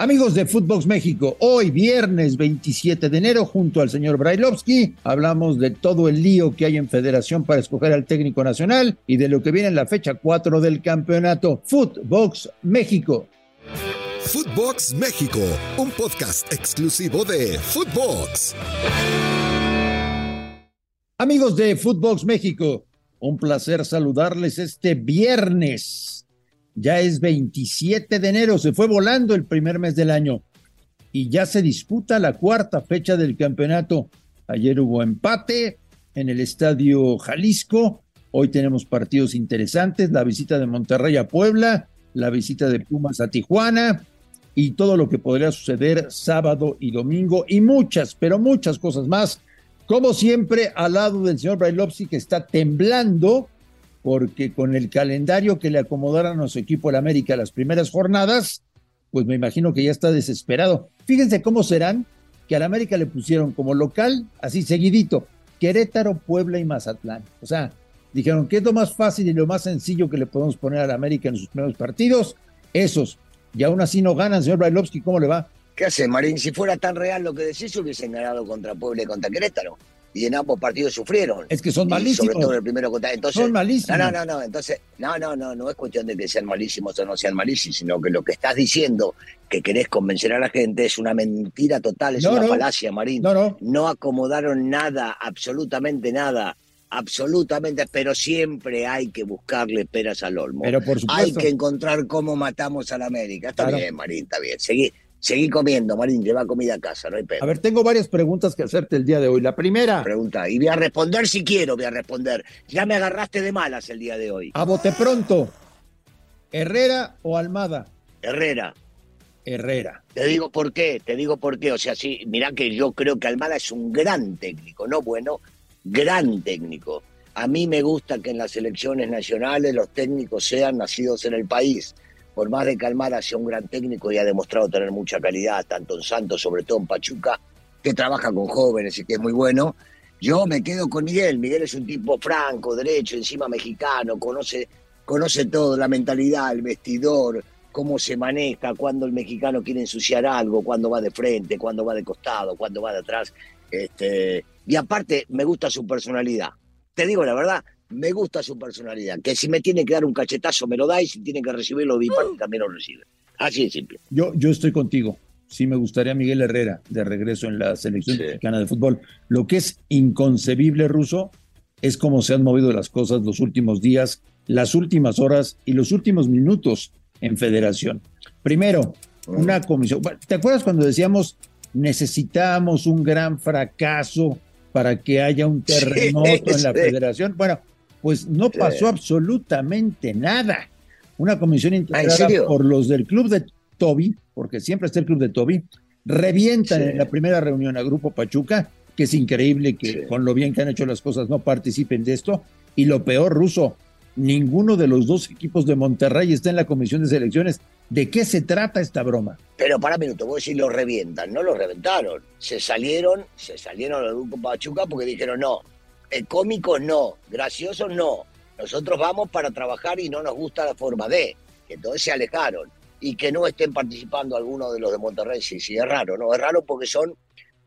Amigos de Footbox México, hoy viernes 27 de enero, junto al señor Brailovsky, hablamos de todo el lío que hay en Federación para escoger al técnico nacional y de lo que viene en la fecha 4 del campeonato Footbox México. Footbox México, un podcast exclusivo de Footbox. Amigos de Footbox México, un placer saludarles este viernes ya es 27 de enero, se fue volando el primer mes del año y ya se disputa la cuarta fecha del campeonato. Ayer hubo empate en el Estadio Jalisco, hoy tenemos partidos interesantes, la visita de Monterrey a Puebla, la visita de Pumas a Tijuana y todo lo que podría suceder sábado y domingo y muchas, pero muchas cosas más. Como siempre, al lado del señor Brailovsky que está temblando porque con el calendario que le acomodaron a su equipo el América las primeras jornadas, pues me imagino que ya está desesperado. Fíjense cómo serán que al América le pusieron como local, así seguidito, Querétaro, Puebla y Mazatlán. O sea, dijeron que es lo más fácil y lo más sencillo que le podemos poner al América en sus primeros partidos, esos. Y aún así no ganan, señor Brailovsky, ¿cómo le va? ¿Qué hace, Marín? Si fuera tan real lo que decís, hubiesen ganado contra Puebla y contra Querétaro y en ambos partidos sufrieron. Es que son malísimos. Sobre todo el primero contra. Entonces, son malísimos. No, no, no, entonces, no, no, no, no es cuestión de que sean malísimos o no sean malísimos, sino que lo que estás diciendo que querés convencer a la gente es una mentira total, es una falacia, Marín. No, no. No acomodaron nada, absolutamente nada. Absolutamente, pero siempre hay que buscarle peras al olmo. Pero por supuesto. Hay que encontrar cómo matamos a la América. Está bien, Marín, está bien. Seguí, Seguí comiendo, Marín, lleva comida a casa, no hay A ver, tengo varias preguntas que hacerte el día de hoy. La primera. Pregunta, y voy a responder si quiero, voy a responder. Ya me agarraste de malas el día de hoy. A bote pronto. ¿Herrera o Almada? Herrera. Herrera. Te digo por qué, te digo por qué. O sea, sí, mirá que yo creo que Almada es un gran técnico, no bueno, gran técnico. A mí me gusta que en las elecciones nacionales los técnicos sean nacidos en el país por más de Almada sea un gran técnico y ha demostrado tener mucha calidad, tanto en Santos, sobre todo en Pachuca, que trabaja con jóvenes y que es muy bueno, yo me quedo con Miguel. Miguel es un tipo franco, derecho, encima mexicano, conoce, conoce todo, la mentalidad, el vestidor, cómo se maneja, cuando el mexicano quiere ensuciar algo, cuando va de frente, cuando va de costado, cuando va de atrás. Este, y aparte, me gusta su personalidad. Te digo la verdad, me gusta su personalidad. Que si me tiene que dar un cachetazo, me lo da y si tiene que recibirlo de también lo recibe. Así de simple. Yo, yo estoy contigo. Sí, me gustaría Miguel Herrera de regreso en la selección mexicana de fútbol. Lo que es inconcebible, Ruso, es cómo se han movido las cosas los últimos días, las últimas horas y los últimos minutos en federación. Primero, una comisión. ¿Te acuerdas cuando decíamos necesitamos un gran fracaso para que haya un terremoto en la federación? Bueno, pues no pasó absolutamente nada. Una comisión integrada por los del club de Toby, porque siempre está el club de Toby, revientan en la primera reunión a Grupo Pachuca, que es increíble que con lo bien que han hecho las cosas no participen de esto. Y lo peor, Ruso, ninguno de los dos equipos de Monterrey está en la comisión de selecciones. ¿De qué se trata esta broma? Pero para un minuto, vos decís lo revientan, no lo reventaron. Se salieron, se salieron del grupo Pachuca porque dijeron no, cómico no, gracioso no. Nosotros vamos para trabajar y no nos gusta la forma de. Entonces se alejaron. Y que no estén participando algunos de los de Monterrey, sí, sí, es raro, ¿no? Es raro porque son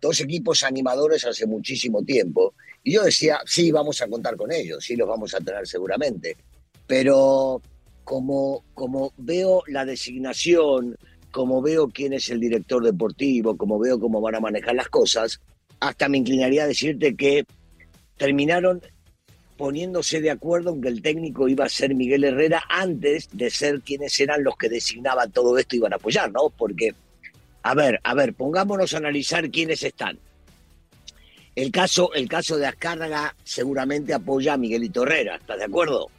dos equipos animadores hace muchísimo tiempo. Y yo decía, sí, vamos a contar con ellos, sí, los vamos a tener seguramente. Pero como, como veo la designación, como veo quién es el director deportivo, como veo cómo van a manejar las cosas, hasta me inclinaría a decirte que terminaron poniéndose de acuerdo en que el técnico iba a ser Miguel Herrera antes de ser quienes eran los que designaban todo esto y iban a apoyar, ¿no? Porque, a ver, a ver, pongámonos a analizar quiénes están. El caso, el caso de Azcárraga seguramente apoya a Miguelito Herrera, ¿estás de acuerdo?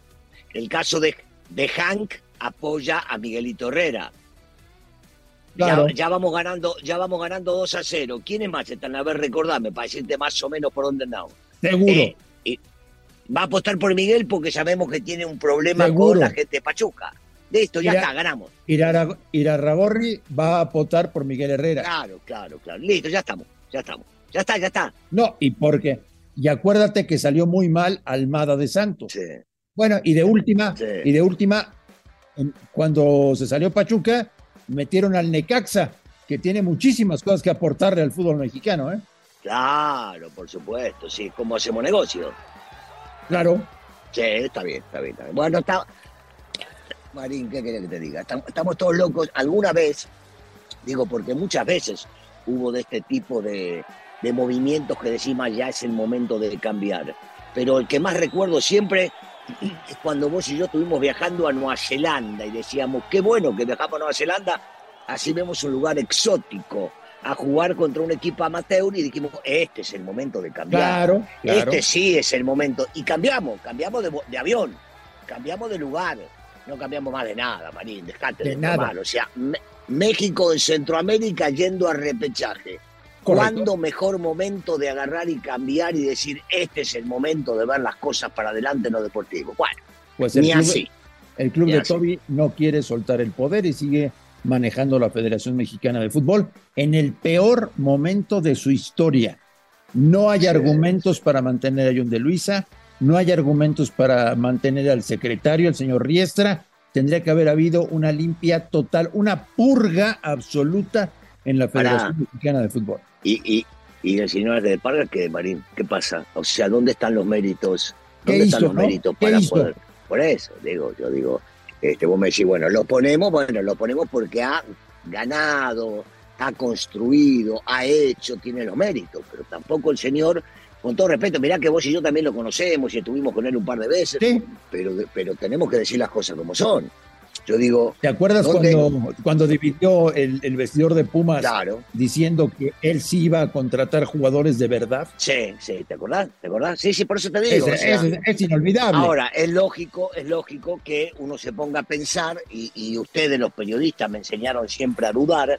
El caso de, de Hank apoya a Miguelito Herrera. Ya, vamos ganando, ya vamos ganando 2 a 0. ¿Quiénes más están? A ver, recordame, para decirte más o menos por dónde andamos. Seguro. Eh, va a apostar por Miguel porque sabemos que tiene un problema con la gente de Pachuca. Listo, ya está, ganamos. Irarragorri va a apostar por Miguel Herrera. Claro, claro, claro. Listo, ya estamos, ya estamos. Ya está, ya está. No, y porque, y acuérdate que salió muy mal Almada de Santos. Sí. Bueno, y de última, y de última, cuando se salió Pachuca, metieron al Necaxa, que tiene muchísimas cosas que aportarle al fútbol mexicano, ¿eh? Claro, por supuesto, sí, como hacemos negocio. Claro. Sí, está bien, está bien. Está bien. Bueno, está... Marín, ¿qué quería que te diga? Estamos, todos locos. Alguna vez, digo, porque muchas veces hubo de este tipo de, de movimientos que decimos ya es el momento de cambiar. Pero el que más recuerdo siempre es cuando vos y yo estuvimos viajando a Nueva Zelanda y decíamos, qué bueno que viajamos a Nueva Zelanda, así vemos un lugar exótico, a jugar contra un equipo amateur y dijimos, este es el momento de cambiar. Claro, claro. Este sí es el momento. Y cambiamos, cambiamos de, de avión, cambiamos de lugar. No cambiamos más de nada, Marín, dejate De de, nada. tomar. O sea, México en Centroamérica yendo a repechaje. Correcto. ¿Cuándo mejor momento de agarrar y cambiar y decir, este es el momento de ver las cosas para adelante en lo deportivo? Bueno, Pues el ni club, así. el club Ni de así. Toby no quiere soltar el poder y sigue manejando la Federación Mexicana de Fútbol en el peor momento de su historia. No hay argumentos para mantener a John de Luisa, no hay argumentos para mantener al secretario, el señor Riestra. Tendría que haber habido una limpia total, una purga absoluta en la. Federación Mexicana de Fútbol. Y, y, y el señor de Parga, que Marín, ¿qué pasa? O sea, ¿dónde están los méritos? ¿Qué ¿Dónde hizo, están los no? méritos ¿Qué para hizo? poder? Por eso, digo, yo digo, este, vos me decís, bueno, lo ponemos, bueno, lo ponemos porque ha ganado, ha construido, ha hecho, tiene los méritos, pero tampoco el señor, con todo respeto, mirá que vos y yo también lo conocemos y estuvimos con él un par de veces, Sí. pero, pero tenemos que decir las cosas como son. Yo digo, ¿Te acuerdas ¿Dónde? cuando, cuando dividió el, el vestidor de Pumas claro, diciendo que él sí iba a contratar jugadores de verdad? sí, sí, ¿te acordás? ¿Te acordás? Sí, sí, por eso te digo. Es, o sea, es- es inolvidable. Ahora, es lógico, es lógico que uno se ponga a pensar, y, y ustedes los periodistas me enseñaron siempre a dudar,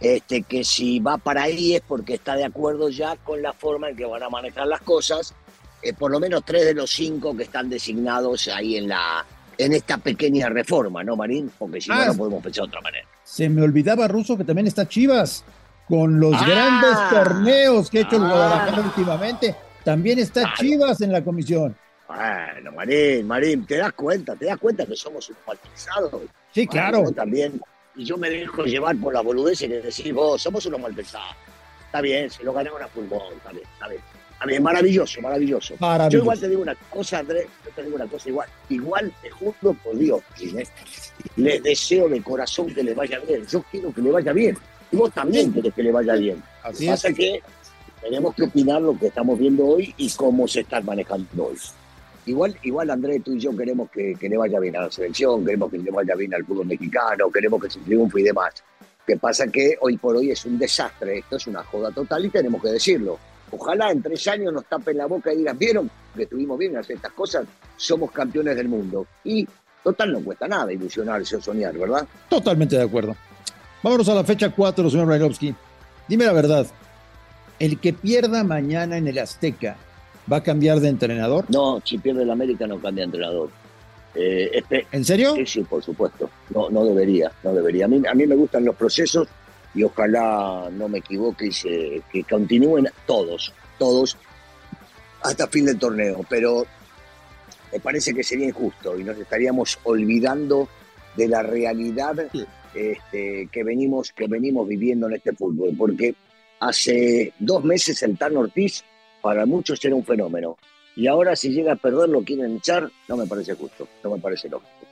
este, que si va para ahí es porque está de acuerdo ya con la forma en que van a manejar las cosas, eh, por lo menos tres de los cinco que están designados ahí en la en esta pequeña reforma, ¿no, Marín? Porque si Ah. no, no podemos pensar de otra manera. Se me olvidaba, Ruso, que también está Chivas, con los Ah. grandes torneos que ha hecho el Ah. Guadalajara últimamente. También está. Chivas en la comisión. Bueno, Marín, Marín, ¿te das cuenta? ¿Te das cuenta que somos un malpensados? Sí, claro. Yo también. Y yo me dejo llevar por las boludeces que decís vos, somos unos malpensados. Está bien, se lo ganaron a fútbol, está bien, está bien. Está bien, maravilloso, maravilloso. Yo Maravilloso. igual te digo una cosa, Andrés, yo te digo una cosa igual. Igual te juro por Dios, Inés, les deseo de corazón que le vaya bien. Yo quiero que le vaya bien. Y vos también querés que le vaya bien. Así pasa es que tenemos que opinar lo que estamos viendo hoy y cómo se está manejando hoy. Igual, igual Andrés, tú y yo queremos que, que le vaya bien a la selección, queremos que le vaya bien al fútbol mexicano, queremos que se triunfe y demás. que pasa que hoy por hoy es un desastre, esto es una joda total y tenemos que decirlo. Ojalá en tres años nos tapen la boca y digan, ¿vieron que estuvimos bien en hacer estas cosas? Somos campeones del mundo. Y total no cuesta nada ilusionarse o soñar, ¿verdad? Totalmente de acuerdo. Vámonos a la fecha 4, señor Brailovsky. Dime la verdad. ¿El que pierda mañana en el Azteca va a cambiar de entrenador? No, si pierde el América no cambia entrenador. Eh, ¿En serio? Sí, sí, por supuesto. No, no debería, no debería. A mí, a mí me gustan los procesos y ojalá no me equivoque y se, que continúen todos, todos, hasta fin del torneo. Pero me parece que sería injusto y nos estaríamos olvidando de la realidad este, que, venimos, que venimos viviendo en este fútbol. Porque hace dos meses el Tan Ortiz para muchos era un fenómeno. Y ahora si llega a perder lo quieren echar, no me parece justo, no me parece lógico.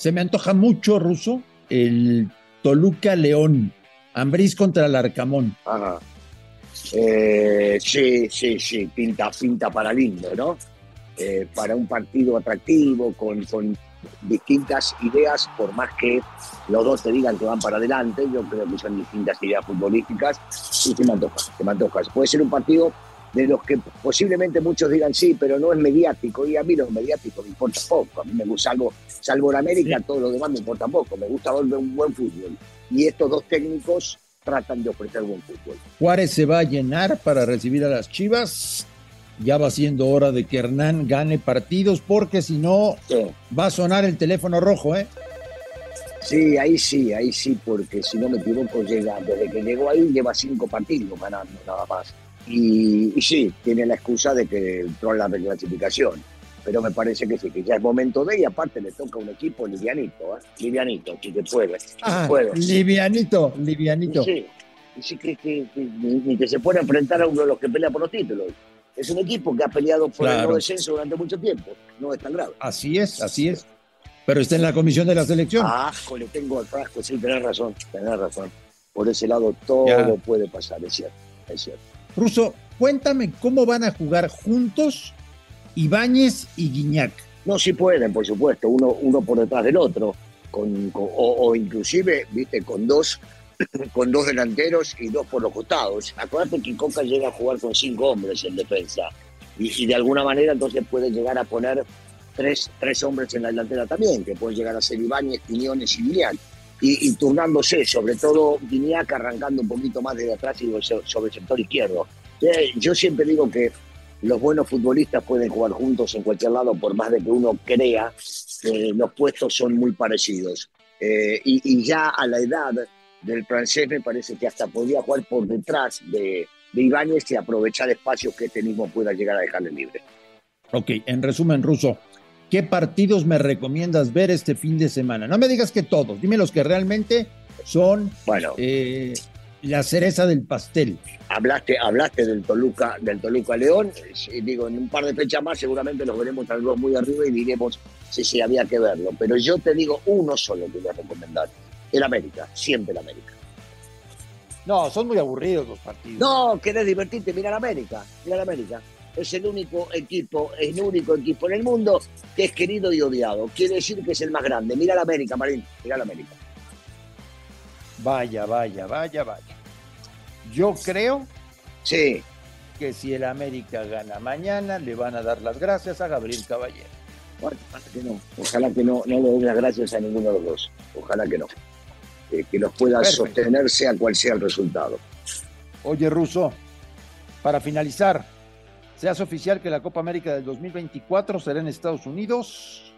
Se me antoja mucho, Ruso, el Toluca León. Ambriz contra el Arcamón. Ajá. Eh, sí, sí, sí, pinta, pinta para lindo, ¿no? Eh, para un partido atractivo, con, con distintas ideas, por más que los dos te digan que van para adelante, yo creo que son distintas ideas futbolísticas y se me antoja, se me antoja. Puede ser un partido de los que posiblemente muchos digan sí, pero no es mediático. Y a mí lo mediático me importa poco. A mí me gusta algo, salvo en América, todo lo demás me importa poco. Me gusta ver un buen fútbol. Y estos dos técnicos tratan de ofrecer buen fútbol. Juárez se va a llenar para recibir a las Chivas. Ya va siendo hora de que Hernán gane partidos, porque si no, Sí. va a sonar el teléfono rojo, ¿eh? Sí, ahí sí, ahí sí, porque si no me equivoco, llega, desde que llegó ahí lleva cinco partidos ganando nada más. Y, y sí, tiene la excusa de que entró en la reclasificación. Pero me parece que sí, que ya es momento de, y aparte le toca un equipo livianito, ¿eh? livianito, si que puede. si Ah, puede. livianito, livianito. Sí, sí que, que- que- ni, que se pueda enfrentar a uno de los que pelea por los títulos. Es un equipo que ha peleado por el Claro. no descenso durante mucho tiempo. No es tan grave. Así es, así es. Pero está en la comisión de la selección. Ah, le tengo al frasco, sí, tenés razón, tenés razón. Por ese lado todo Ya. puede pasar, es cierto, es cierto. Ruso, cuéntame cómo van a jugar juntos Ibáñez y Guiñac. No, sí pueden, por supuesto, uno, uno por detrás del otro, con, o inclusive, viste, con dos, con dos delanteros y dos por los costados. Acuérdate que Coca llega a jugar con cinco hombres en defensa. Y, y de alguna manera entonces puede llegar a poner tres, tres hombres en la delantera también, que pueden llegar a ser Ibáñez, Quiñones y Guiñac. Y, y turnándose, sobre todo Guiñac arrancando un poquito más desde atrás y so- sobre el sector izquierdo. Eh, Yo siempre digo que los buenos futbolistas pueden jugar juntos en cualquier lado, por más de que uno crea que los puestos son muy parecidos. Eh, y, y ya a la edad del francés me parece que hasta podría jugar por detrás de, de Ibáñez y aprovechar espacios que este mismo pueda llegar a dejarle libre. Ok, en resumen, Ruso, ¿qué partidos me recomiendas ver este fin de semana? No me digas que todos, dime los que realmente son Bueno, eh, la cereza del pastel. hablaste, hablaste del Toluca, del Toluca León, digo, en un par de fechas más seguramente los veremos algo muy arriba y diremos si sí, había que verlo. Pero yo te digo uno solo que voy a recomendar, el América, siempre el América. No, son muy aburridos los partidos. No, querés divertirte, mira la América, mira la América. Es el único equipo, es el único equipo en el mundo que es querido y odiado. Quiere decir que es el más grande. Mira la América, Marín, mira la América. Vaya, vaya, vaya, vaya. Yo creo Sí, que si el América gana mañana, le van a dar las gracias a Gabriel Caballero. bueno, ojalá que no. Ojalá que no, no le den las gracias a ninguno de los dos. Ojalá que no. Eh, que los pueda Perfecto. sostener sea cual sea el resultado. Oye, Ruso, para finalizar, se hace oficial que la Copa América del 2024 será en Estados Unidos.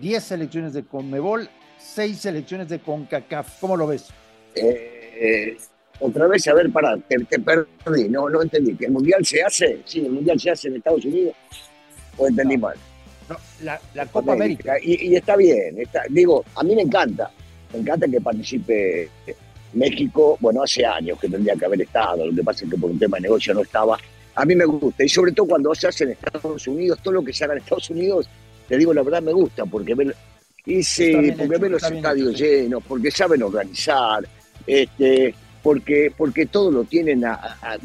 10 selecciones de Conmebol, 6 selecciones de CONCACAF. ¿Cómo lo ves? Eh, otra vez, a ver, pará, te, te perdí, no, no entendí. ¿Que el Mundial se hace? Sí, el Mundial se hace en Estados Unidos. ¿O entendí mal? No, la, la Copa América. Y, y está bien, está, digo, a mí me encanta, me encanta que participe México, bueno, hace años que tendría que haber estado, lo que pasa es que por un tema de negocio no estaba. A mí me gusta, y sobre todo cuando se hace en Estados Unidos, todo lo que se haga en Estados Unidos, te digo la verdad, me gusta, porque ver, y sí, porque hecho, ver los estadios hecho, llenos, porque saben organizar, este, porque, porque todo lo tienen a, a- a,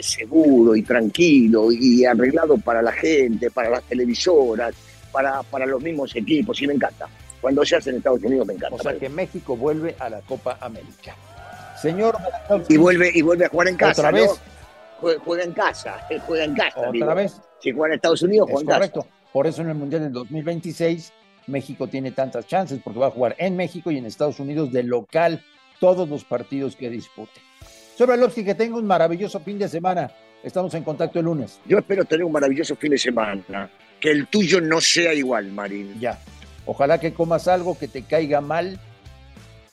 seguro y tranquilo y arreglado para la gente, para las televisoras, para, para los mismos equipos, y me encanta. Cuando se hace en Estados Unidos me encanta. O sea que México vuelve a la Copa América. Señor, y vuelve y vuelve a jugar en casa. ¿Otra vez? Juega en casa, juega en casa. digo. otra vez. Si juega en Estados Unidos, Es juega en correcto. casa. Por eso en el Mundial del 2026 México tiene tantas chances porque va a jugar en México y en Estados Unidos de local todos los partidos que dispute. Sobre Lopsky, que tenga un maravilloso fin de semana. Estamos en contacto el lunes. Yo espero tener un maravilloso fin de semana. Que el tuyo no sea igual, Marín. Ya. Ojalá que comas algo que te caiga mal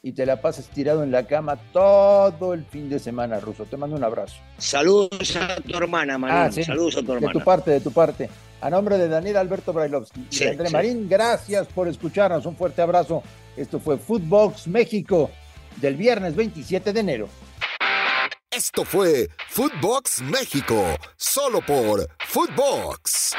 y te la pases tirado en la cama todo el fin de semana, Ruso. Te mando un abrazo. Saludos a tu hermana, Marín. Ah, sí. Saludos a tu De hermana. tu parte, de tu parte. A nombre de Daniel Alberto Brailovsky y Sí, de André sí. Marín, gracias por escucharnos. Un fuerte abrazo. Esto fue Footbox México del viernes 27 de enero. Esto fue Footbox México, solo por Footbox.